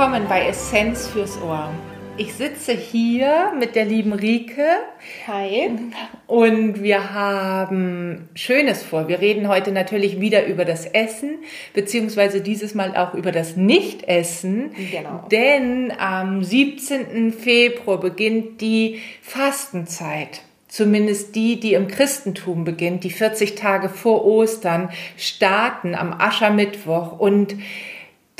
willkommen bei Essenz fürs Ohr. Ich sitze hier mit der lieben Rike. Hi. Und wir haben Schönes vor. Wir reden heute natürlich wieder über das Essen, beziehungsweise dieses Mal auch über das Nichtessen. Genau. Denn am 17. Februar beginnt die Fastenzeit zumindest die, die im Christentum beginnt, die 40 Tage vor Ostern starten am Aschermittwoch und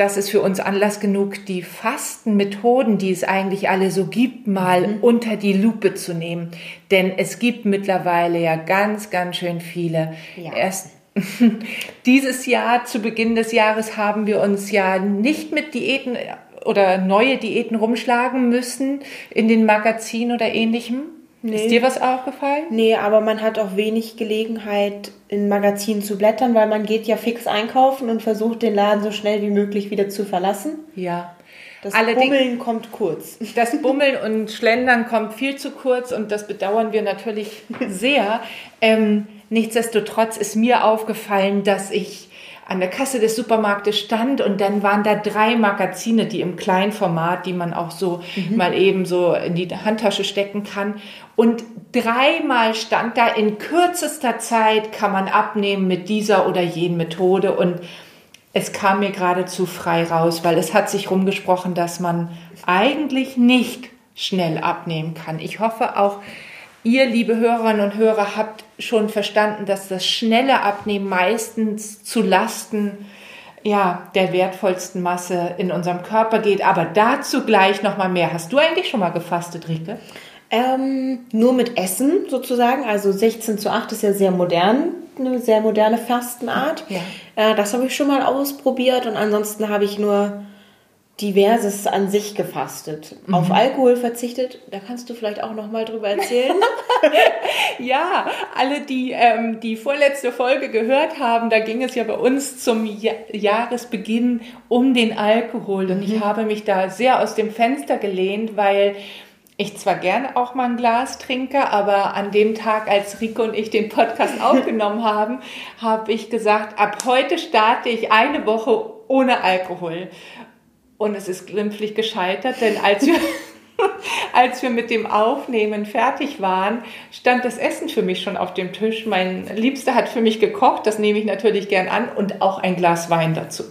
das ist für uns Anlass genug, die Fastenmethoden, die es eigentlich alle so gibt, mal mhm. unter die Lupe zu nehmen. Denn es gibt mittlerweile ja ganz, ganz schön viele. Ja. Erst dieses Jahr, zu Beginn des Jahres, haben wir uns ja nicht mit Diäten oder neue Diäten rumschlagen müssen in den Magazinen oder ähnlichem. Nee. Ist dir was aufgefallen? Nee, aber man hat auch wenig Gelegenheit, in Magazinen zu blättern, weil man geht ja fix einkaufen und versucht, den Laden so schnell wie möglich wieder zu verlassen. Ja. Das Allerdings, Bummeln kommt kurz. Das Bummeln und Schlendern kommt viel zu kurz und das bedauern wir natürlich sehr. Ähm, nichtsdestotrotz ist mir aufgefallen, dass ich an der Kasse des Supermarktes stand und dann waren da drei Magazine, die im Kleinformat, die man auch so mhm. mal eben so in die Handtasche stecken kann. Und dreimal stand da, in kürzester Zeit kann man abnehmen mit dieser oder jenen Methode und es kam mir geradezu frei raus, weil es hat sich rumgesprochen, dass man eigentlich nicht schnell abnehmen kann. Ich hoffe auch, ihr, liebe Hörerinnen und Hörer, habt schon verstanden, dass das schnelle Abnehmen meistens zu Lasten ja, der wertvollsten Masse in unserem Körper geht. Aber dazu gleich noch mal mehr. Hast du eigentlich schon mal gefastet, Rike? Ähm, nur mit Essen sozusagen. Also 16 zu 8 ist ja sehr modern, eine sehr moderne Fastenart. Ja. Äh, das habe ich schon mal ausprobiert und ansonsten habe ich nur diverses an sich gefastet. Mhm. Auf Alkohol verzichtet, da kannst du vielleicht auch noch mal drüber erzählen. ja, alle, die ähm, die vorletzte Folge gehört haben, da ging es ja bei uns zum ja Jahresbeginn um den Alkohol und mhm. ich habe mich da sehr aus dem Fenster gelehnt, weil ich zwar gerne auch mal ein Glas trinke, aber an dem Tag, als Rico und ich den Podcast aufgenommen haben, habe ich gesagt, ab heute starte ich eine Woche ohne Alkohol. Und es ist glimpflich gescheitert, denn als wir, als wir mit dem Aufnehmen fertig waren, stand das Essen für mich schon auf dem Tisch. Mein Liebster hat für mich gekocht, das nehme ich natürlich gern an, und auch ein Glas Wein dazu.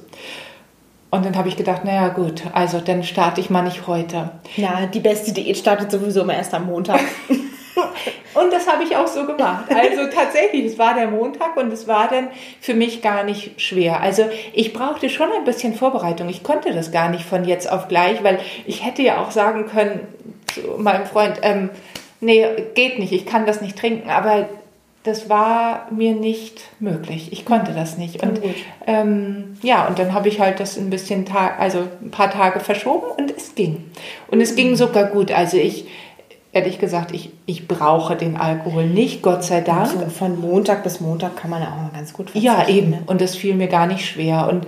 Und dann habe ich gedacht, naja gut, also dann starte ich mal nicht heute. Ja, die beste Diät startet sowieso immer erst am Montag. und das habe ich auch so gemacht. Also tatsächlich, es war der Montag und es war dann für mich gar nicht schwer. Also ich brauchte schon ein bisschen Vorbereitung. Ich konnte das gar nicht von jetzt auf gleich, weil ich hätte ja auch sagen können zu meinem Freund, ähm, nee, geht nicht, ich kann das nicht trinken. Aber das war mir nicht möglich. Ich konnte das nicht. Und ähm, ja, und dann habe ich halt das ein bisschen, also ein paar Tage verschoben und es ging. Und es ging sogar gut. Also ich ehrlich gesagt, ich, ich brauche den Alkohol nicht, Gott sei Dank. Also von Montag bis Montag kann man ja auch mal ganz gut. Ja, eben. Ne? Und das fiel mir gar nicht schwer. Und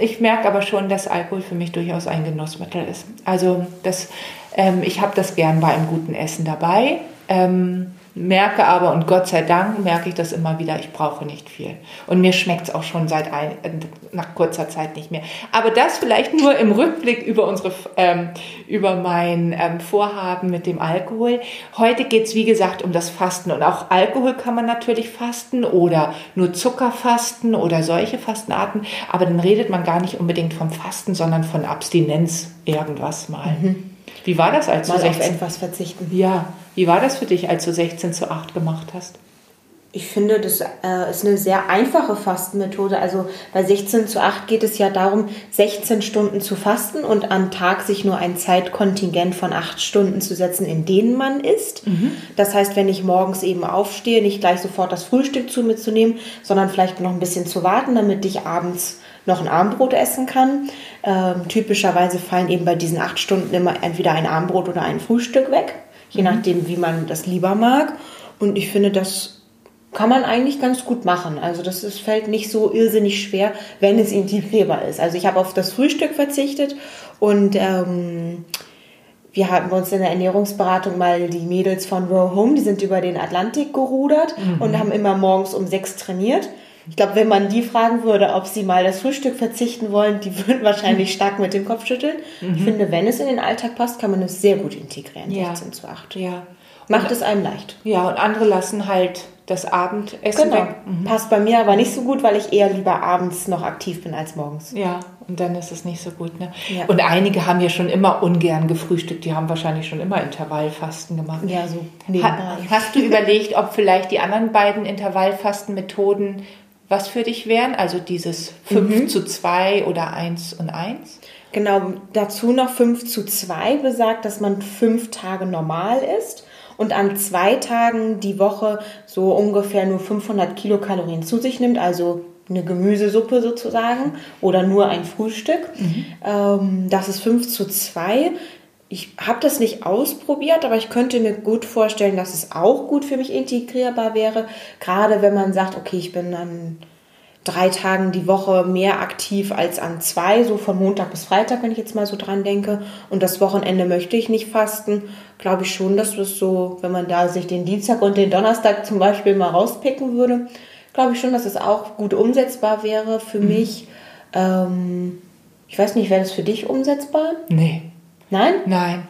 ich merke aber schon, dass Alkohol für mich durchaus ein Genussmittel ist. Also das, ähm, ich habe das gern bei einem guten Essen dabei. Ähm, merke aber, und Gott sei Dank merke ich das immer wieder, ich brauche nicht viel. Und mir schmeckt es auch schon seit ein, nach kurzer Zeit nicht mehr. Aber das vielleicht nur im Rückblick über, unsere, ähm, über mein ähm, Vorhaben mit dem Alkohol. Heute geht es, wie gesagt, um das Fasten. Und auch Alkohol kann man natürlich fasten oder nur Zucker fasten oder solche Fastenarten. Aber dann redet man gar nicht unbedingt vom Fasten, sondern von Abstinenz irgendwas mal. Mhm. Wie war das, als Mal du 16 auf etwas verzichten? Ja. Wie war das für dich, als du 16 zu 8 gemacht hast? Ich finde, das äh, ist eine sehr einfache Fastenmethode. Also bei 16 zu 8 geht es ja darum, 16 Stunden zu fasten und am Tag sich nur ein Zeitkontingent von 8 Stunden zu setzen, in denen man isst. Mhm. Das heißt, wenn ich morgens eben aufstehe, nicht gleich sofort das Frühstück zu mir zu nehmen, sondern vielleicht noch ein bisschen zu warten, damit ich abends noch ein Abendbrot essen kann. Ähm, typischerweise fallen eben bei diesen 8 Stunden immer entweder ein Abendbrot oder ein Frühstück weg, je mhm. nachdem, wie man das lieber mag. Und ich finde, das kann man eigentlich ganz gut machen. Also das ist, fällt nicht so irrsinnig schwer, wenn es integrierbar ist. Also ich habe auf das Frühstück verzichtet und ähm, wir hatten bei uns in der Ernährungsberatung mal die Mädels von Row Home, die sind über den Atlantik gerudert mhm. und haben immer morgens um sechs trainiert. Ich glaube, wenn man die fragen würde, ob sie mal das Frühstück verzichten wollen, die würden wahrscheinlich stark mit dem Kopf schütteln. Mhm. Ich finde, wenn es in den Alltag passt, kann man es sehr gut integrieren, ja. 16 zu 8. Ja. Macht und, es einem leicht. Ja, und andere lassen halt das Abendessen genau. Mhm. Passt bei mir aber nicht so gut, weil ich eher lieber abends noch aktiv bin als morgens. Ja, und dann ist es nicht so gut. Ne? Ja. Und einige haben ja schon immer ungern gefrühstückt, die haben wahrscheinlich schon immer Intervallfasten gemacht. Ja, so Ha hast du überlegt, ob vielleicht die anderen beiden Intervallfastenmethoden was für dich wären? Also dieses 5 mhm. zu 2 oder 1 und 1? Genau, dazu noch 5 zu 2 besagt, dass man fünf Tage normal ist und an zwei Tagen die Woche so ungefähr nur 500 Kilokalorien zu sich nimmt, also eine Gemüsesuppe sozusagen oder nur ein Frühstück. Mhm. Ähm, das ist 5 zu 2. Ich habe das nicht ausprobiert, aber ich könnte mir gut vorstellen, dass es auch gut für mich integrierbar wäre. Gerade wenn man sagt, okay, ich bin dann drei Tagen die Woche mehr aktiv als an zwei, so von Montag bis Freitag, wenn ich jetzt mal so dran denke. Und das Wochenende möchte ich nicht fasten, glaube ich schon, dass das so, wenn man da sich den Dienstag und den Donnerstag zum Beispiel mal rauspicken würde, glaube ich schon, dass es auch gut umsetzbar wäre für mhm. mich. Ähm, ich weiß nicht, wäre das für dich umsetzbar? Nee. Nein? Nein.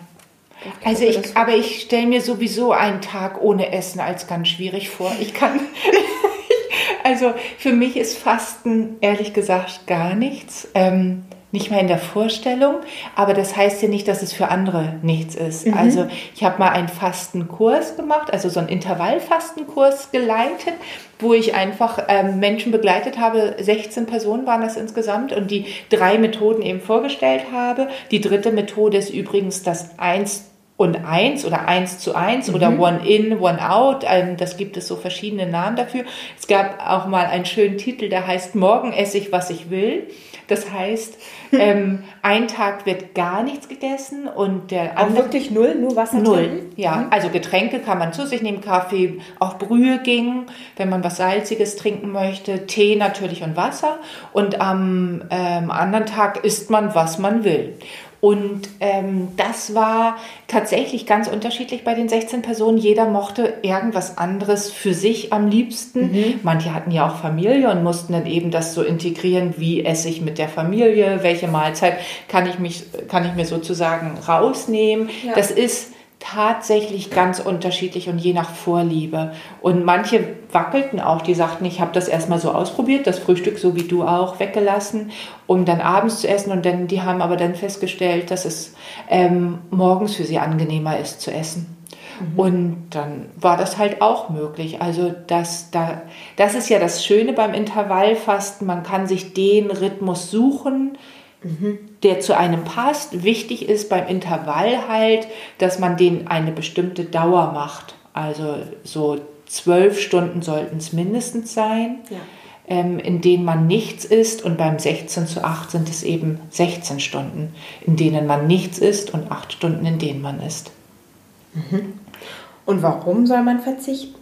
Also ich, aber ich stelle mir sowieso einen Tag ohne Essen als ganz schwierig vor. Ich kann, Also für mich ist Fasten ehrlich gesagt gar nichts. Ähm, nicht mehr in der Vorstellung, aber das heißt ja nicht, dass es für andere nichts ist. Mhm. Also ich habe mal einen Fastenkurs gemacht, also so einen Intervallfastenkurs geleitet, wo ich einfach ähm, Menschen begleitet habe. 16 Personen waren das insgesamt und die drei Methoden eben vorgestellt habe. Die dritte Methode ist übrigens das 1 und eins oder eins zu eins mhm. oder one in, one out. Ähm, das gibt es so verschiedene Namen dafür. Es gab auch mal einen schönen Titel, der heißt Morgen esse ich, was ich will. Das heißt, ähm, ein Tag wird gar nichts gegessen und der Auch wirklich null, nur Wasser Null, trinken? ja. Mhm. Also Getränke kann man zu sich nehmen, Kaffee, auch Brühe ging, wenn man was Salziges trinken möchte, Tee natürlich und Wasser. Und am ähm, anderen Tag isst man, was man will. Und ähm, das war tatsächlich ganz unterschiedlich bei den 16 Personen. Jeder mochte irgendwas anderes für sich am liebsten. Mhm. Manche hatten ja auch Familie und mussten dann eben das so integrieren, wie esse ich mit der Familie, welche Mahlzeit kann ich, mich, kann ich mir sozusagen rausnehmen. Ja. Das ist tatsächlich ganz unterschiedlich und je nach Vorliebe. Und manche wackelten auch, die sagten, ich habe das erstmal so ausprobiert, das Frühstück so wie du auch weggelassen, um dann abends zu essen. Und dann, die haben aber dann festgestellt, dass es ähm, morgens für sie angenehmer ist zu essen. Mhm. Und dann war das halt auch möglich. Also das, da, das ist ja das Schöne beim Intervallfasten. Man kann sich den Rhythmus suchen, mhm. der zu einem passt. Wichtig ist beim Intervall halt, dass man den eine bestimmte Dauer macht. Also so zwölf Stunden sollten es mindestens sein, ja. ähm, in denen man nichts isst. Und beim 16 zu 8 sind es eben 16 Stunden, in denen man nichts isst und 8 Stunden, in denen man isst. Mhm. Und warum soll man verzichten?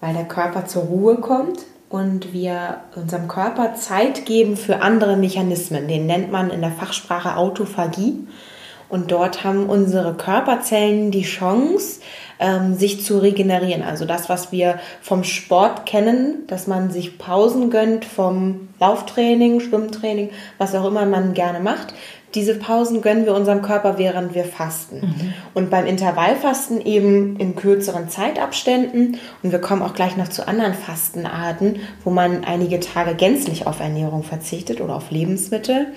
Weil der Körper zur Ruhe kommt und wir unserem Körper Zeit geben für andere Mechanismen. Den nennt man in der Fachsprache Autophagie. Und dort haben unsere Körperzellen die Chance, ähm, sich zu regenerieren. Also das, was wir vom Sport kennen, dass man sich Pausen gönnt vom Lauftraining, Schwimmtraining, was auch immer man gerne macht. Diese Pausen gönnen wir unserem Körper, während wir fasten. Mhm. Und beim Intervallfasten eben in kürzeren Zeitabständen. Und wir kommen auch gleich noch zu anderen Fastenarten, wo man einige Tage gänzlich auf Ernährung verzichtet oder auf Lebensmittel.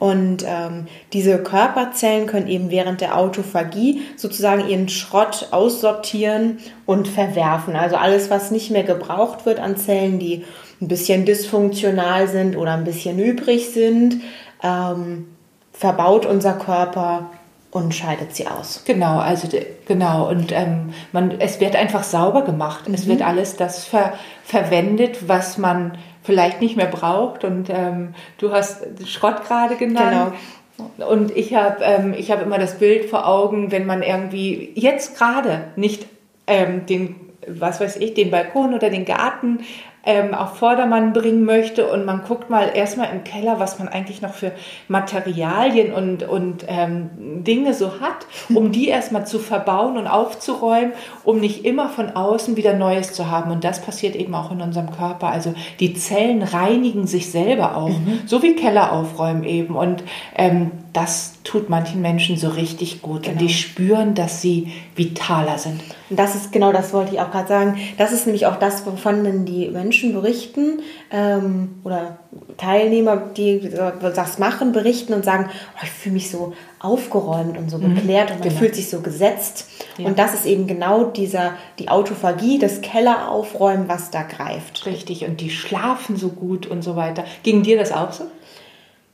Und ähm, diese Körperzellen können eben während der Autophagie sozusagen ihren Schrott aussortieren und verwerfen. Also alles, was nicht mehr gebraucht wird an Zellen, die ein bisschen dysfunktional sind oder ein bisschen übrig sind, ähm, verbaut unser Körper und scheidet sie aus. Genau, also genau und ähm, man, es wird einfach sauber gemacht. Mhm. Es wird alles das ver, verwendet, was man vielleicht nicht mehr braucht. Und ähm, du hast Schrott gerade genannt. Genau. Und ich habe ähm, hab immer das Bild vor Augen, wenn man irgendwie jetzt gerade nicht ähm, den, was weiß ich, den Balkon oder den Garten ähm, auf Vordermann bringen möchte und man guckt mal erstmal im Keller, was man eigentlich noch für Materialien und, und ähm, Dinge so hat, um die erstmal zu verbauen und aufzuräumen, um nicht immer von außen wieder Neues zu haben. Und das passiert eben auch in unserem Körper. Also die Zellen reinigen sich selber auch, mhm. so wie Keller aufräumen eben. Und ähm, das tut manchen Menschen so richtig gut. Genau. Und die spüren, dass sie vitaler sind. Und das ist genau das, wollte ich auch gerade sagen. Das ist nämlich auch das, wovon die Menschen berichten ähm, oder Teilnehmer, die das machen, berichten und sagen, oh, ich fühle mich so aufgeräumt und so mhm. geklärt und man genau. fühlt sich so gesetzt. Ja. Und das ist eben genau dieser, die Autophagie, das Kelleraufräumen, was da greift. Richtig, und die schlafen so gut und so weiter. Ging dir das auch so?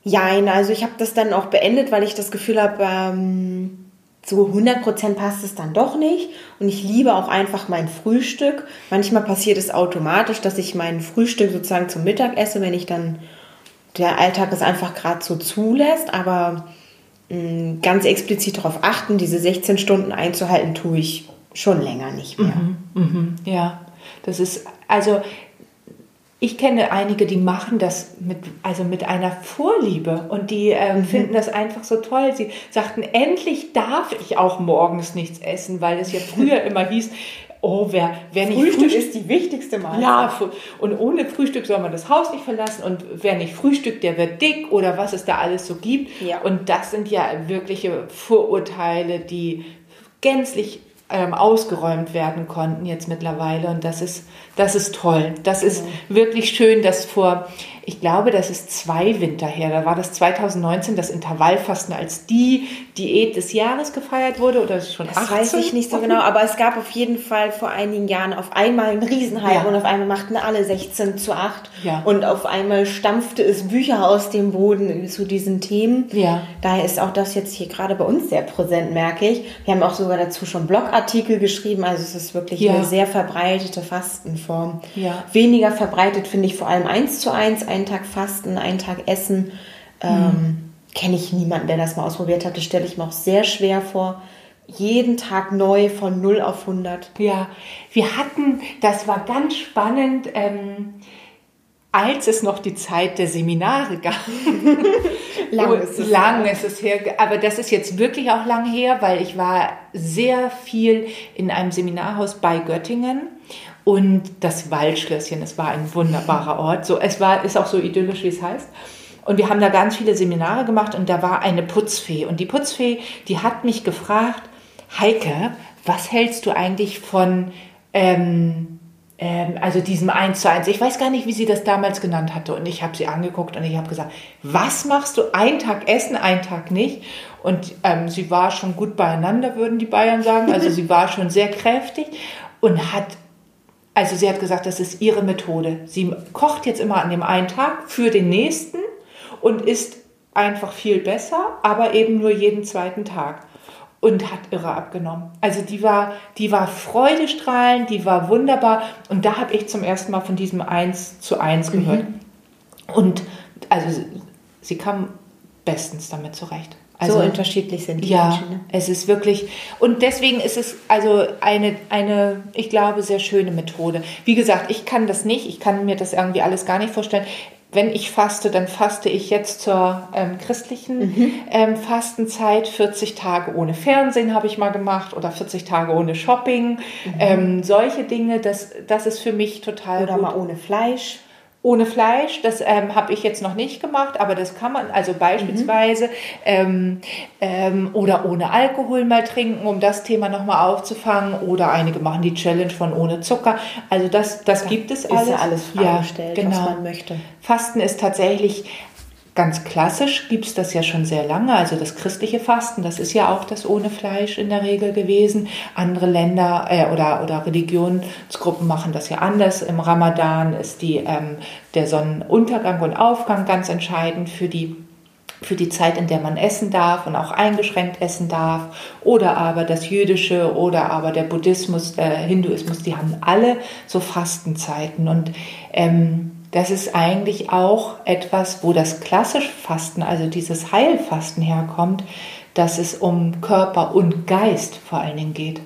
Jein, also ich habe das dann auch beendet, weil ich das Gefühl habe, ähm, so 100% passt es dann doch nicht. Und ich liebe auch einfach mein Frühstück. Manchmal passiert es automatisch, dass ich mein Frühstück sozusagen zum Mittag esse, wenn ich dann der Alltag es einfach gerade so zulässt. Aber mh, mm, ganz explizit darauf achten, diese 16 Stunden einzuhalten, tue ich schon länger nicht mehr. Mhm, mhm, ja, das ist, also ich kenne einige, die machen das mit, also mit einer Vorliebe und die äh, mhm. finden das einfach so toll. Sie sagten, endlich darf ich auch morgens nichts essen, weil es ja früher immer hieß, oh, wer, wer nicht Frühstück, Frühstück ist die wichtigste Mahlzeit. Ja, und ohne Frühstück soll man das Haus nicht verlassen und wer nicht frühstückt, der wird dick oder was es da alles so gibt. Ja. Und das sind ja wirkliche Vorurteile, die gänzlich ähm, ausgeräumt werden konnten jetzt mittlerweile. Und das ist, das ist toll. Das ist mhm. wirklich schön, dass vor ich glaube, das ist zwei Winter her. Da war das 2019 das Intervallfasten als die Diät des Jahres gefeiert wurde oder schon das 18? weiß ich nicht so genau, aber es gab auf jeden Fall vor einigen Jahren auf einmal einen Riesenhype ja. und auf einmal machten alle 16 zu 8 ja. und auf einmal stampfte es Bücher aus dem Boden zu diesen Themen. Ja. Daher ist auch das jetzt hier gerade bei uns sehr präsent, merke ich. Wir haben auch sogar dazu schon Blogartikel geschrieben, also es ist wirklich ja. eine sehr verbreitete Fastenform. Ja. Weniger verbreitet finde ich vor allem eins zu eins einen Tag fasten, einen Tag essen. Ähm, mhm. Kenne ich niemanden, der das mal ausprobiert hat. Das stelle ich mir auch sehr schwer vor. Jeden Tag neu von 0 auf 100. Ja, wir hatten, das war ganz spannend, ähm, als es noch die Zeit der Seminare gab. lang ist es lang ist es her. Aber das ist jetzt wirklich auch lang her, weil ich war sehr viel in einem Seminarhaus bei Göttingen und das Waldschlösschen. Es war ein wunderbarer Ort. So, es war, ist auch so idyllisch, wie es heißt. Und wir haben da ganz viele Seminare gemacht und da war eine Putzfee. Und die Putzfee, die hat mich gefragt, Heike, was hältst du eigentlich von, ähm, ähm, also diesem 1 zu 1? Ich weiß gar nicht, wie sie das damals genannt hatte. Und ich habe sie angeguckt und ich habe gesagt, was machst du? Einen Tag essen, einen Tag nicht. Und ähm, sie war schon gut beieinander, würden die Bayern sagen. Also sie war schon sehr kräftig und hat also sie hat gesagt, das ist ihre Methode. Sie kocht jetzt immer an dem einen Tag für den nächsten und isst einfach viel besser, aber eben nur jeden zweiten Tag und hat irre abgenommen. Also die war, die war freudestrahlend, die war wunderbar und da habe ich zum ersten Mal von diesem 1 zu 1 mhm. gehört. Mhm. Und also sie kam bestens damit zurecht. Also, so unterschiedlich sind die ja, Menschen. Ne? Es ist wirklich, und deswegen ist es also eine, eine, ich glaube, sehr schöne Methode. Wie gesagt, ich kann das nicht, ich kann mir das irgendwie alles gar nicht vorstellen. Wenn ich faste, dann faste ich jetzt zur ähm, christlichen mhm. ähm, Fastenzeit. 40 Tage ohne Fernsehen habe ich mal gemacht oder 40 Tage ohne Shopping. Mhm. Ähm, solche Dinge, das, das ist für mich total. Oder gut. mal ohne Fleisch ohne Fleisch, das ähm, habe ich jetzt noch nicht gemacht, aber das kann man, also beispielsweise, mhm. ähm, ähm, oder ohne Alkohol mal trinken, um das Thema nochmal aufzufangen, oder einige machen die Challenge von ohne Zucker. Also das, das ja, gibt es alles. Ist ja alles freigestellt, ja, genau. was man möchte. Fasten ist tatsächlich Ganz klassisch gibt es das ja schon sehr lange, also das christliche Fasten, das ist ja auch das ohne Fleisch in der Regel gewesen. Andere Länder äh, oder, oder Religionsgruppen machen das ja anders. Im Ramadan ist die, ähm, der Sonnenuntergang und Aufgang ganz entscheidend für die für die Zeit, in der man essen darf und auch eingeschränkt essen darf, oder aber das Jüdische oder aber der Buddhismus, der Hinduismus, die haben alle so Fastenzeiten. Und ähm, das ist eigentlich auch etwas, wo das klassische Fasten, also dieses Heilfasten herkommt, dass es um Körper und Geist vor allen Dingen geht.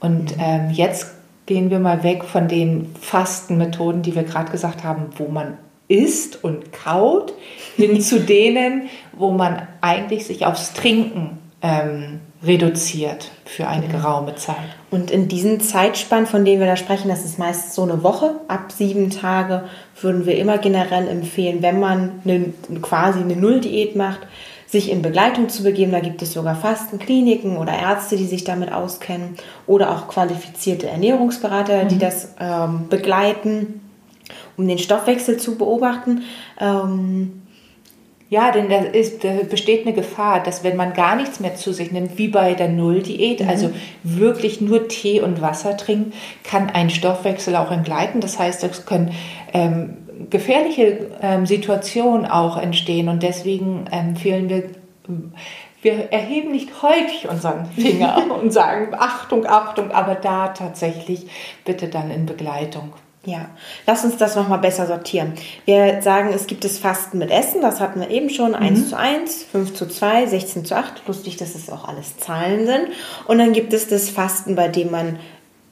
Und mhm. ähm, jetzt gehen wir mal weg von den Fastenmethoden, die wir gerade gesagt haben, wo man isst und kaut, hin zu denen, wo man eigentlich sich aufs Trinken ähm, reduziert für eine geraume Zeit. Und in diesen Zeitspannen, von denen wir da sprechen, das ist meist so eine Woche, ab sieben Tage, würden wir immer generell empfehlen, wenn man eine, quasi eine Nulldiät macht, sich in Begleitung zu begeben. Da gibt es sogar Fastenkliniken oder Ärzte, die sich damit auskennen oder auch qualifizierte Ernährungsberater, mhm. die das ähm, begleiten, um den Stoffwechsel zu beobachten. Ähm, ja, denn da, ist, da besteht eine Gefahr, dass wenn man gar nichts mehr zu sich nimmt, wie bei der Nulldiät, mhm. also wirklich nur Tee und Wasser trinken, kann ein Stoffwechsel auch entgleiten. Das heißt, es können ähm, gefährliche ähm, Situationen auch entstehen und deswegen empfehlen wir, wir erheben nicht häufig unseren Finger und sagen Achtung, Achtung, aber da tatsächlich bitte dann in Begleitung. Ja, lass uns das nochmal besser sortieren. Wir sagen, es gibt das Fasten mit Essen, das hatten wir eben schon, mhm. 1 zu 1, 5 zu 2, 16 zu 8. Lustig, dass es auch alles Zahlen sind. Und dann gibt es das Fasten, bei dem man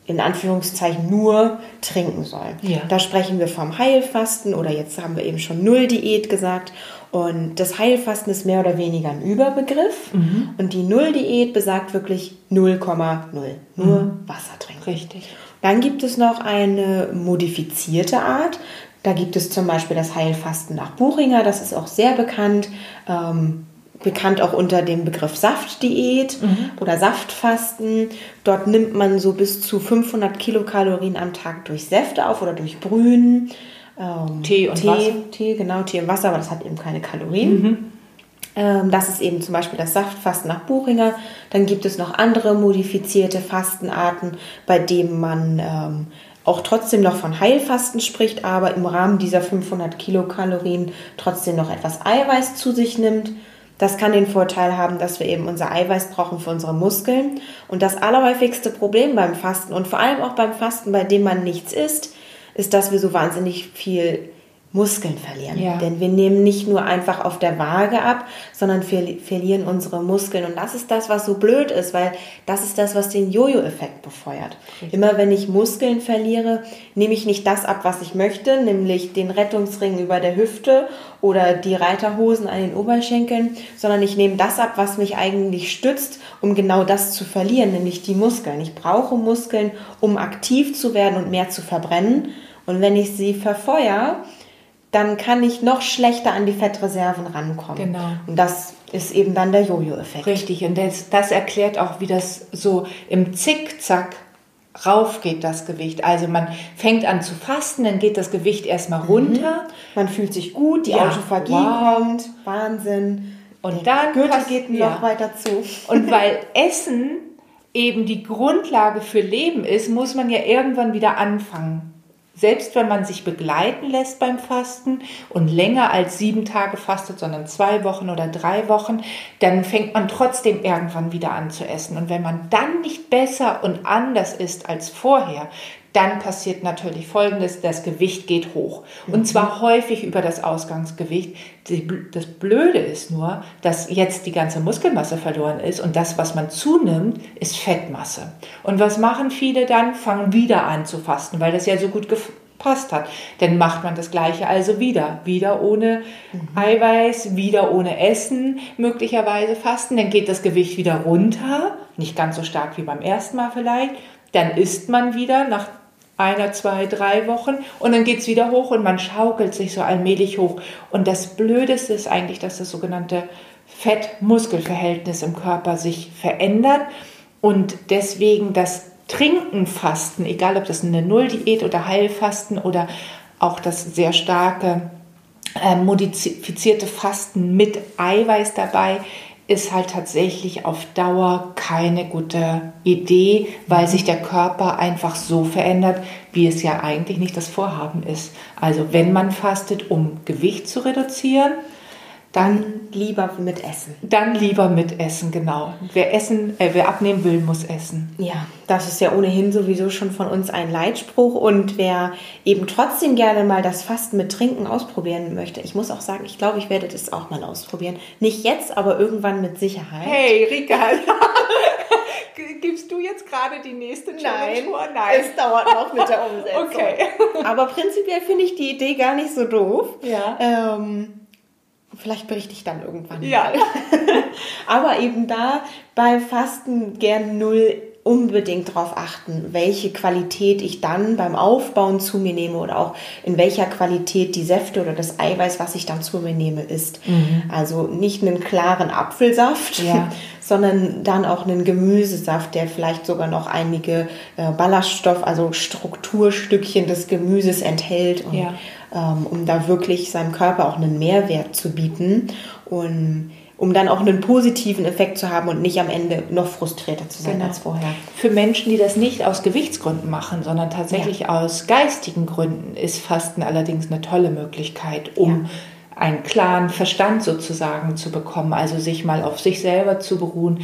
in Anführungszeichen nur trinken soll. Ja. Da sprechen wir vom Heilfasten oder jetzt haben wir eben schon Null-Diät gesagt. Und das Heilfasten ist mehr oder weniger ein Überbegriff. Mhm. Und die Null-Diät besagt wirklich 0,0. Nur mhm. Wasser trinken. Richtig. Dann gibt es noch eine modifizierte Art. Da gibt es zum Beispiel das Heilfasten nach Buchinger, das ist auch sehr bekannt. Ähm, bekannt auch unter dem Begriff Saftdiät mhm. oder Saftfasten. Dort nimmt man so bis zu 500 Kilokalorien am Tag durch Säfte auf oder durch Brühen. Ähm, Tee und Tee, Wasser. Tee, genau, Tee und Wasser, aber das hat eben keine Kalorien. Mhm. Ähm, das ist eben zum Beispiel das Saftfasten nach Buchinger. Dann gibt es noch andere modifizierte Fastenarten, bei denen man ähm, auch trotzdem noch von Heilfasten spricht, aber im Rahmen dieser 500 Kilokalorien trotzdem noch etwas Eiweiß zu sich nimmt. Das kann den Vorteil haben, dass wir eben unser Eiweiß brauchen für unsere Muskeln. Und das allerhäufigste Problem beim Fasten und vor allem auch beim Fasten, bei dem man nichts isst, ist, dass wir so wahnsinnig viel Muskeln verlieren. Ja. Denn wir nehmen nicht nur einfach auf der Waage ab, sondern ver verlieren unsere Muskeln. Und das ist das, was so blöd ist, weil das ist das, was den Jojo-Effekt befeuert. Richtig. Immer wenn ich Muskeln verliere, nehme ich nicht das ab, was ich möchte, nämlich den Rettungsring über der Hüfte oder die Reiterhosen an den Oberschenkeln, sondern ich nehme das ab, was mich eigentlich stützt, um genau das zu verlieren, nämlich die Muskeln. Ich brauche Muskeln, um aktiv zu werden und mehr zu verbrennen. Und wenn ich sie verfeuere, dann kann ich noch schlechter an die Fettreserven rankommen. Genau. Und das ist eben dann der Jojo-Effekt. Richtig, und das, das erklärt auch, wie das so im Zickzack rauf geht das Gewicht. Also man fängt an zu fasten, dann geht das Gewicht erstmal mhm. runter. Man fühlt sich gut, die ja, Autophagie wow. kommt, Wahnsinn. Und dann Gürtel geht noch ja. weiter zu. Und weil Essen eben die Grundlage für Leben ist, muss man ja irgendwann wieder anfangen selbst wenn man sich begleiten lässt beim Fasten und länger als sieben Tage fastet, sondern zwei Wochen oder drei Wochen, dann fängt man trotzdem irgendwann wieder an zu essen. Und wenn man dann nicht besser und anders ist als vorher, dann passiert natürlich Folgendes, das Gewicht geht hoch. Und mhm. zwar häufig über das Ausgangsgewicht. Das Blöde ist nur, dass jetzt die ganze Muskelmasse verloren ist und das, was man zunimmt, ist Fettmasse. Und was machen viele dann? Fangen wieder an zu fasten, weil das ja so gut gepasst hat. Dann macht man das Gleiche also wieder. Wieder ohne mhm. Eiweiß, wieder ohne Essen, möglicherweise fasten. Dann geht das Gewicht wieder runter. Nicht ganz so stark wie beim ersten Mal vielleicht. Dann isst man wieder nach einer, zwei, drei Wochen und dann geht es wieder hoch und man schaukelt sich so allmählich hoch. Und das Blödeste ist eigentlich, dass das sogenannte Fett-Muskel-Verhältnis im Körper sich verändert und deswegen das Trinkenfasten, egal ob das eine Nulldiät oder Heilfasten oder auch das sehr starke äh, modifizierte Fasten mit Eiweiß dabei, ist halt tatsächlich auf Dauer keine gute Idee, weil sich der Körper einfach so verändert, wie es ja eigentlich nicht das Vorhaben ist. Also wenn man fastet, um Gewicht zu reduzieren, dann lieber mit Essen. Dann lieber mit Essen, genau. Wer essen, äh, wer abnehmen will, muss essen. Ja, das ist ja ohnehin sowieso schon von uns ein Leitspruch. Und wer eben trotzdem gerne mal das Fasten mit Trinken ausprobieren möchte, ich muss auch sagen, ich glaube, ich werde das auch mal ausprobieren. Nicht jetzt, aber irgendwann mit Sicherheit. Hey, Rika. Gibst du jetzt gerade die nächste Challenge Nein, vor? Nein, es dauert noch mit der Umsetzung. Okay. Aber prinzipiell finde ich die Idee gar nicht so doof. Ja. Ähm, vielleicht berichte ich dann irgendwann. Ja. Mal. Aber eben da bei Fasten gern null unbedingt darauf achten, welche Qualität ich dann beim Aufbauen zu mir nehme oder auch in welcher Qualität die Säfte oder das Eiweiß, was ich dann zu mir nehme, ist. Mhm. Also nicht einen klaren Apfelsaft, ja. sondern dann auch einen Gemüsesaft, der vielleicht sogar noch einige äh, Ballaststoff, also Strukturstückchen des Gemüses enthält, und, ja. ähm, um da wirklich seinem Körper auch einen Mehrwert zu bieten. Und um dann auch einen positiven Effekt zu haben und nicht am Ende noch frustrierter zu sein genau. als vorher. Für Menschen, die das nicht aus Gewichtsgründen machen, sondern tatsächlich ja. aus geistigen Gründen, ist Fasten allerdings eine tolle Möglichkeit, um ja. einen klaren Verstand sozusagen zu bekommen, also sich mal auf sich selber zu beruhen,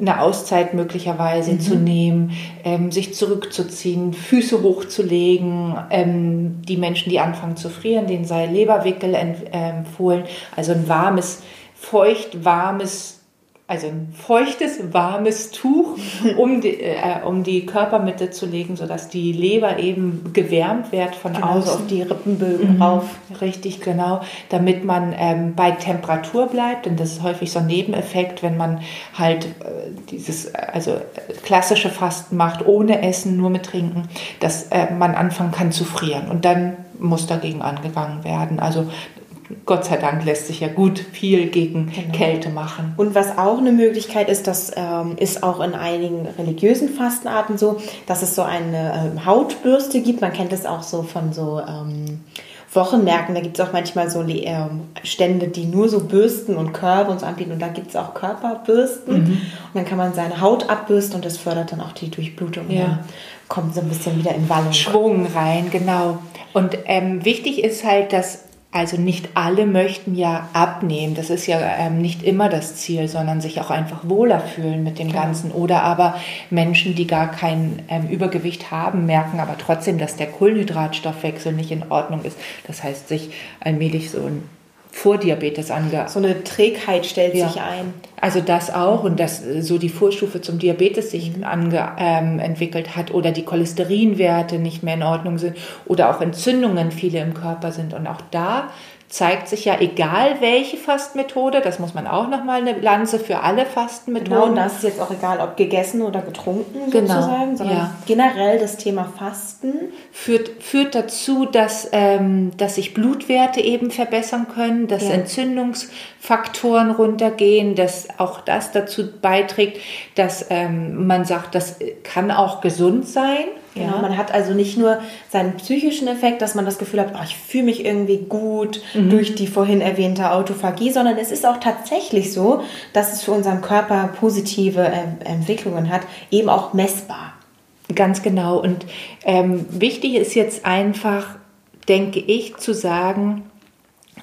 eine Auszeit möglicherweise mhm. zu nehmen, ähm, sich zurückzuziehen, Füße hochzulegen. Ähm, die Menschen, die anfangen zu frieren, denen sei Leberwickel empfohlen, also ein warmes feucht warmes, also ein feuchtes warmes Tuch um die, äh, um die Körpermitte zu legen, sodass die Leber eben gewärmt wird von genau, außen. auf die Rippenbögen mhm, rauf. Richtig, genau. Damit man ähm, bei Temperatur bleibt, denn das ist häufig so ein Nebeneffekt, wenn man halt äh, dieses, also äh, klassische Fasten macht, ohne Essen, nur mit Trinken, dass äh, man anfangen kann zu frieren. Und dann muss dagegen angegangen werden. Also Gott sei Dank lässt sich ja gut viel gegen genau. Kälte machen. Und was auch eine Möglichkeit ist, das ähm, ist auch in einigen religiösen Fastenarten so, dass es so eine ähm, Hautbürste gibt. Man kennt es auch so von so ähm, Wochenmärkten. Da gibt es auch manchmal so ähm, Stände, die nur so Bürsten und Körbe und so anbieten. Und da gibt es auch Körperbürsten. Mhm. Und dann kann man seine Haut abbürsten und das fördert dann auch die Durchblutung. Ja. Kommt so ein bisschen wieder in Wallung. Schwung rein, genau. Und ähm, wichtig ist halt, dass also nicht alle möchten ja abnehmen. Das ist ja ähm, nicht immer das Ziel, sondern sich auch einfach wohler fühlen mit dem Ganzen. Oder aber Menschen, die gar kein ähm, Übergewicht haben, merken aber trotzdem, dass der Kohlenhydratstoffwechsel nicht in Ordnung ist. Das heißt, sich allmählich so ein Vordiabetes ange. So eine Trägheit stellt ja. sich ein. Also das auch und dass äh, so die Vorstufe zum Diabetes sich ange, ähm, entwickelt hat oder die Cholesterinwerte nicht mehr in Ordnung sind oder auch Entzündungen viele im Körper sind. Und auch da zeigt sich ja, egal welche Fastmethode, das muss man auch nochmal eine Lanze für alle Fastenmethoden. Genau, und das ist jetzt auch egal, ob gegessen oder getrunken genau, sozusagen, sondern ja. generell das Thema Fasten. Führt, führt dazu, dass, ähm, dass sich Blutwerte eben verbessern können, dass ja. Entzündungsfaktoren runtergehen, dass auch das dazu beiträgt, dass ähm, man sagt, das kann auch gesund sein. Genau, ja. man hat also nicht nur seinen psychischen Effekt, dass man das Gefühl hat, oh, ich fühle mich irgendwie gut mhm. durch die vorhin erwähnte Autophagie, sondern es ist auch tatsächlich so, dass es für unseren Körper positive äh, Entwicklungen hat, eben auch messbar. Ganz genau. Und ähm, wichtig ist jetzt einfach, denke ich, zu sagen,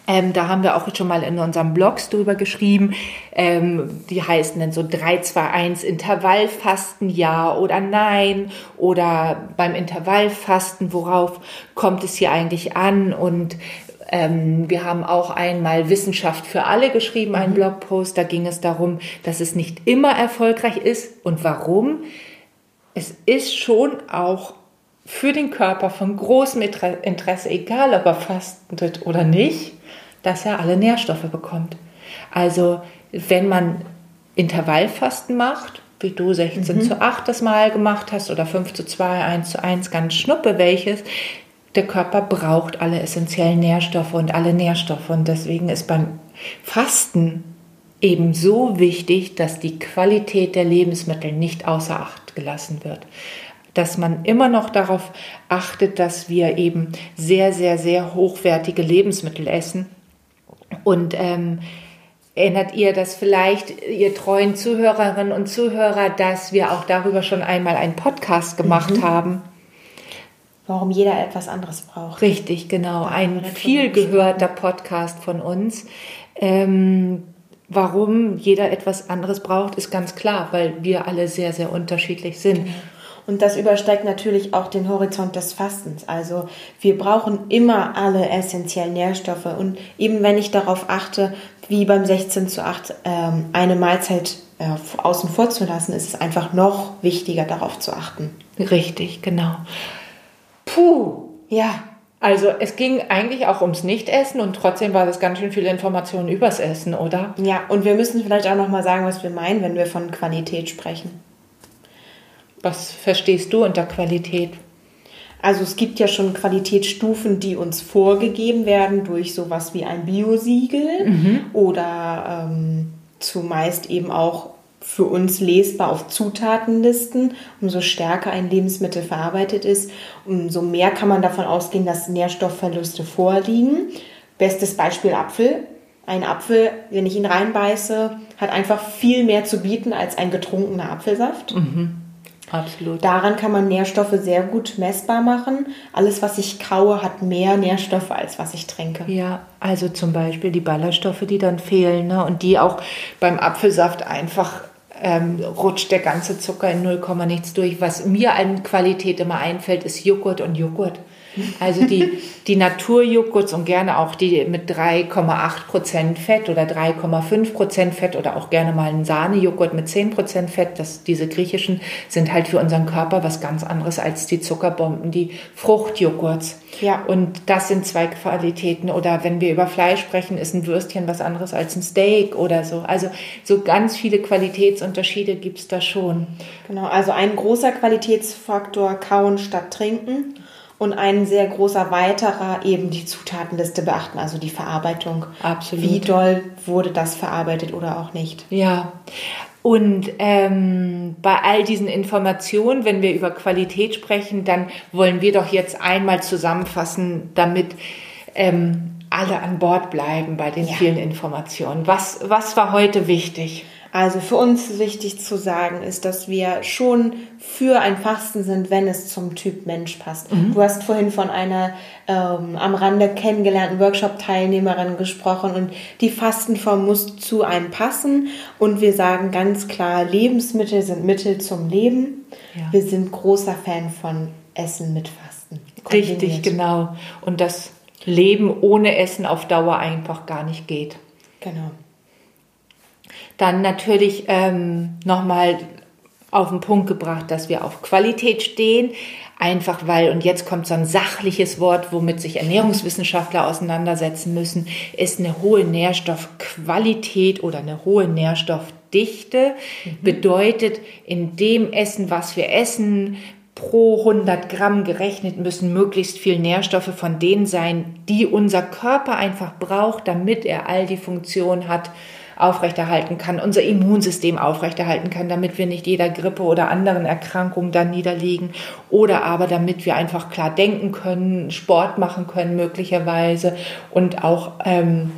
ähm, da haben wir auch schon mal in unserem Blogs drüber geschrieben. Ähm, die heißen dann so 3, 2, 1 Intervallfasten, ja oder nein. Oder beim Intervallfasten, worauf kommt es hier eigentlich an? Und ähm, wir haben auch einmal Wissenschaft für alle geschrieben, einen mhm. Blogpost. Da ging es darum, dass es nicht immer erfolgreich ist. Und warum? Es ist schon auch für den Körper von großem Interesse, egal ob er fastet oder nicht, dass er alle Nährstoffe bekommt. Also wenn man Intervallfasten macht, wie du 16 mhm. zu 8 das Mal gemacht hast oder 5 zu 2, 1 zu 1, ganz schnuppe welches, der Körper braucht alle essentiellen Nährstoffe und alle Nährstoffe. Und deswegen ist beim Fasten eben so wichtig, dass die Qualität der Lebensmittel nicht außer Acht gelassen wird. Dass man immer noch darauf achtet, dass wir eben sehr, sehr, sehr hochwertige Lebensmittel essen und ähm, erinnert ihr das vielleicht, ihr treuen Zuhörerinnen und Zuhörer, dass wir auch darüber schon einmal einen Podcast gemacht mhm. haben? Warum jeder etwas anderes braucht. Richtig, genau. Ein viel gehörter Podcast von uns. Ähm, warum jeder etwas anderes braucht, ist ganz klar, weil wir alle sehr, sehr unterschiedlich sind. Genau. Und das übersteigt natürlich auch den Horizont des Fastens. Also wir brauchen immer alle essentiellen Nährstoffe. Und eben wenn ich darauf achte, wie beim 16 zu 8 ähm, eine Mahlzeit äh, außen vor zu lassen, ist es einfach noch wichtiger, darauf zu achten. Richtig, genau. Puh, ja. Also es ging eigentlich auch ums Nichtessen und trotzdem war das ganz schön viele Informationen übers Essen, oder? Ja, und wir müssen vielleicht auch noch mal sagen, was wir meinen, wenn wir von Qualität sprechen. Was verstehst du unter Qualität? Also es gibt ja schon Qualitätsstufen, die uns vorgegeben werden durch sowas wie ein Biosiegel mhm. oder ähm, zumeist eben auch für uns lesbar auf Zutatenlisten. Umso stärker ein Lebensmittel verarbeitet ist, umso mehr kann man davon ausgehen, dass Nährstoffverluste vorliegen. Bestes Beispiel Apfel. Ein Apfel, wenn ich ihn reinbeiße, hat einfach viel mehr zu bieten als ein getrunkener Apfelsaft. Mhm. Absolut. Daran kann man Nährstoffe sehr gut messbar machen. Alles, was ich kaue, hat mehr Nährstoffe, als was ich trinke. Ja, also zum Beispiel die Ballaststoffe, die dann fehlen ne? und die auch beim Apfelsaft einfach ähm, rutscht der ganze Zucker in 0, nichts durch. Was mir an Qualität immer einfällt, ist Joghurt und Joghurt. Also die, die Naturjoghurts und gerne auch die mit 3,8% Fett oder 3,5% Fett oder auch gerne mal ein Sahnejoghurt mit 10% Fett, das, diese griechischen sind halt für unseren Körper was ganz anderes als die Zuckerbomben, die Fruchtjoghurts. Ja. Und das sind zwei Qualitäten. Oder wenn wir über Fleisch sprechen, ist ein Würstchen was anderes als ein Steak oder so. Also so ganz viele Qualitätsunterschiede gibt es da schon. Genau, also ein großer Qualitätsfaktor kauen statt trinken und ein sehr großer weiterer eben die Zutatenliste beachten, also die Verarbeitung. Absolut. Wie doll wurde das verarbeitet oder auch nicht? Ja. Und ähm, bei all diesen Informationen, wenn wir über Qualität sprechen, dann wollen wir doch jetzt einmal zusammenfassen, damit ähm, alle an Bord bleiben bei den ja. vielen Informationen. Was, was war heute wichtig? Also für uns wichtig zu sagen ist, dass wir schon für ein Fasten sind, wenn es zum Typ Mensch passt. Mhm. Du hast vorhin von einer ähm, am Rande kennengelernten Workshop-Teilnehmerin gesprochen und die Fastenform muss zu einem passen und wir sagen ganz klar, Lebensmittel sind Mittel zum Leben. Ja. Wir sind großer Fan von Essen mit Fasten. Richtig, genau. Und das Leben ohne Essen auf Dauer einfach gar nicht geht. Genau. Dann natürlich ähm, nochmal auf den Punkt gebracht, dass wir auf Qualität stehen. Einfach weil, und jetzt kommt so ein sachliches Wort, womit sich Ernährungswissenschaftler auseinandersetzen müssen, ist eine hohe Nährstoffqualität oder eine hohe Nährstoffdichte. Mhm. Bedeutet, in dem Essen, was wir essen, pro 100 Gramm gerechnet müssen möglichst viel Nährstoffe von denen sein, die unser Körper einfach braucht, damit er all die Funktionen hat, aufrechterhalten kann, unser Immunsystem aufrechterhalten kann, damit wir nicht jeder Grippe oder anderen Erkrankung dann niederliegen oder aber damit wir einfach klar denken können, Sport machen können möglicherweise und auch ähm,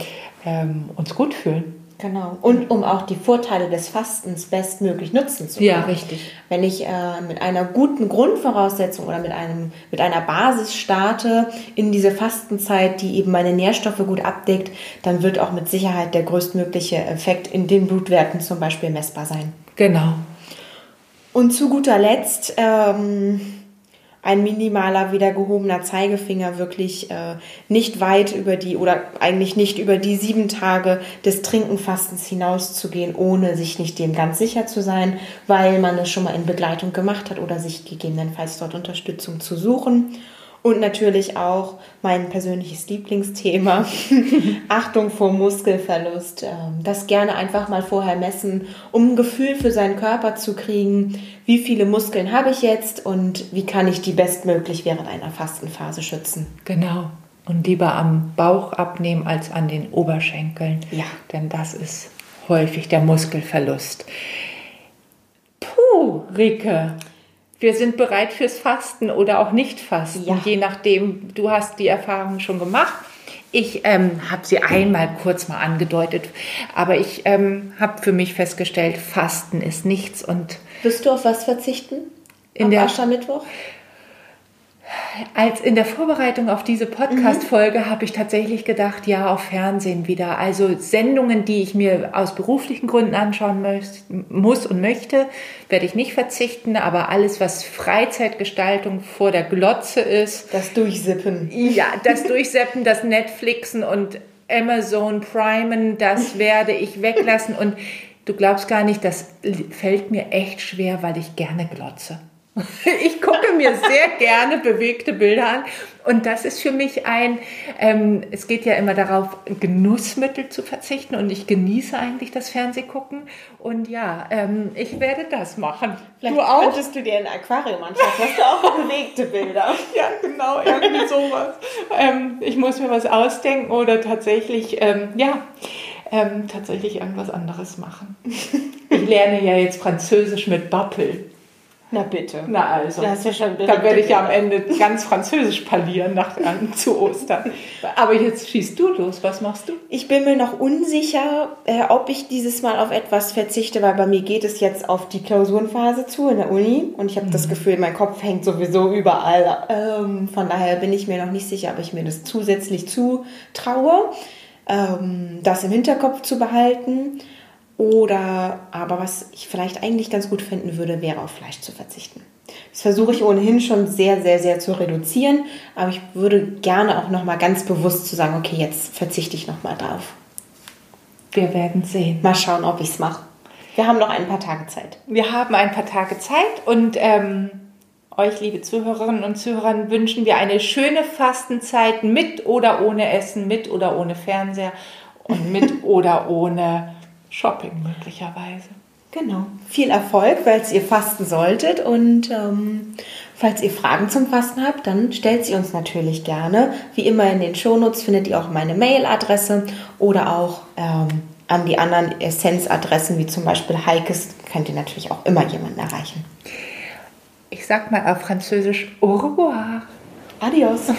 ähm, uns gut fühlen. Genau. Und um auch die Vorteile des Fastens bestmöglich nutzen zu können. Ja, richtig. Wenn ich äh, mit einer guten Grundvoraussetzung oder mit, einem, mit einer Basis starte in diese Fastenzeit, die eben meine Nährstoffe gut abdeckt, dann wird auch mit Sicherheit der größtmögliche Effekt in den Blutwerten zum Beispiel messbar sein. Genau. Und zu guter Letzt ähm, ein minimaler wieder gehobener Zeigefinger wirklich äh, nicht weit über die oder eigentlich nicht über die sieben Tage des Trinkenfastens hinauszugehen, ohne sich nicht dem ganz sicher zu sein, weil man es schon mal in Begleitung gemacht hat oder sich gegebenenfalls dort Unterstützung zu suchen. Und natürlich auch mein persönliches Lieblingsthema, Achtung vor Muskelverlust. Ähm, das gerne einfach mal vorher messen, um ein Gefühl für seinen Körper zu kriegen, wie viele Muskeln habe ich jetzt und wie kann ich die bestmöglich während einer Fastenphase schützen. Genau. Und lieber am Bauch abnehmen als an den Oberschenkeln. Ja. Denn das ist häufig der Muskelverlust. Puh, Rike wir sind bereit fürs Fasten oder auch nicht Fasten, ja. je nachdem. Du hast die Erfahrung schon gemacht. Ich ähm, habe sie einmal kurz mal angedeutet, aber ich ähm, habe für mich festgestellt, Fasten ist nichts und. Wirst du auf was verzichten? In der Aschermittwoch? Als in der Vorbereitung auf diese Podcast-Folge mhm. habe ich tatsächlich gedacht, ja, auf Fernsehen wieder. Also Sendungen, die ich mir aus beruflichen Gründen anschauen muss und möchte, werde ich nicht verzichten. Aber alles, was Freizeitgestaltung vor der Glotze ist. Das Durchsippen. Ja, das Durchsippen, das Netflixen und Amazon Primen, das werde ich weglassen. Und du glaubst gar nicht, das fällt mir echt schwer, weil ich gerne glotze. Ich gucke mir sehr gerne bewegte Bilder an und das ist für mich ein, ähm, es geht ja immer darauf, Genussmittel zu verzichten und ich genieße eigentlich das Fernsehgucken und ja, ähm, ich werde das machen. Vielleicht du auch? könntest du dir ein Aquarium anschauen, hast du auch bewegte Bilder. ja, genau, irgendwie sowas. ähm, ich muss mir was ausdenken oder tatsächlich, ähm, ja, ähm, tatsächlich irgendwas anderes machen. Ich lerne ja jetzt Französisch mit Bappel. Na bitte. Na also. Ist ja schon da werde ich ja am Ende ganz französisch parlieren nach, an, zu Ostern. Aber jetzt schießt du los. Was machst du? Ich bin mir noch unsicher, äh, ob ich dieses Mal auf etwas verzichte, weil bei mir geht es jetzt auf die Klausurenphase zu in der Uni und ich habe mhm. das Gefühl, mein Kopf hängt sowieso überall. Ähm, von daher bin ich mir noch nicht sicher, ob ich mir das zusätzlich zutraue, ähm, das im Hinterkopf zu behalten. Oder aber was ich vielleicht eigentlich ganz gut finden würde, wäre auf Fleisch zu verzichten. Das versuche ich ohnehin schon sehr, sehr, sehr zu reduzieren, aber ich würde gerne auch nochmal ganz bewusst zu sagen, okay, jetzt verzichte ich nochmal drauf. Wir werden sehen. Mal schauen, ob ich es mache. Wir haben noch ein paar Tage Zeit. Wir haben ein paar Tage Zeit und ähm, euch, liebe Zuhörerinnen und Zuhörer, wünschen wir eine schöne Fastenzeit mit oder ohne Essen, mit oder ohne Fernseher und mit oder ohne Shopping möglicherweise. Genau. Viel Erfolg, falls ihr fasten solltet. Und ähm, falls ihr Fragen zum Fasten habt, dann stellt sie uns natürlich gerne. Wie immer in den Shownotes findet ihr auch meine Mailadresse oder auch ähm, an die anderen Essenzadressen, wie zum Beispiel Heikes, könnt ihr natürlich auch immer jemanden erreichen. Ich sag mal auf Französisch Au revoir. Adios.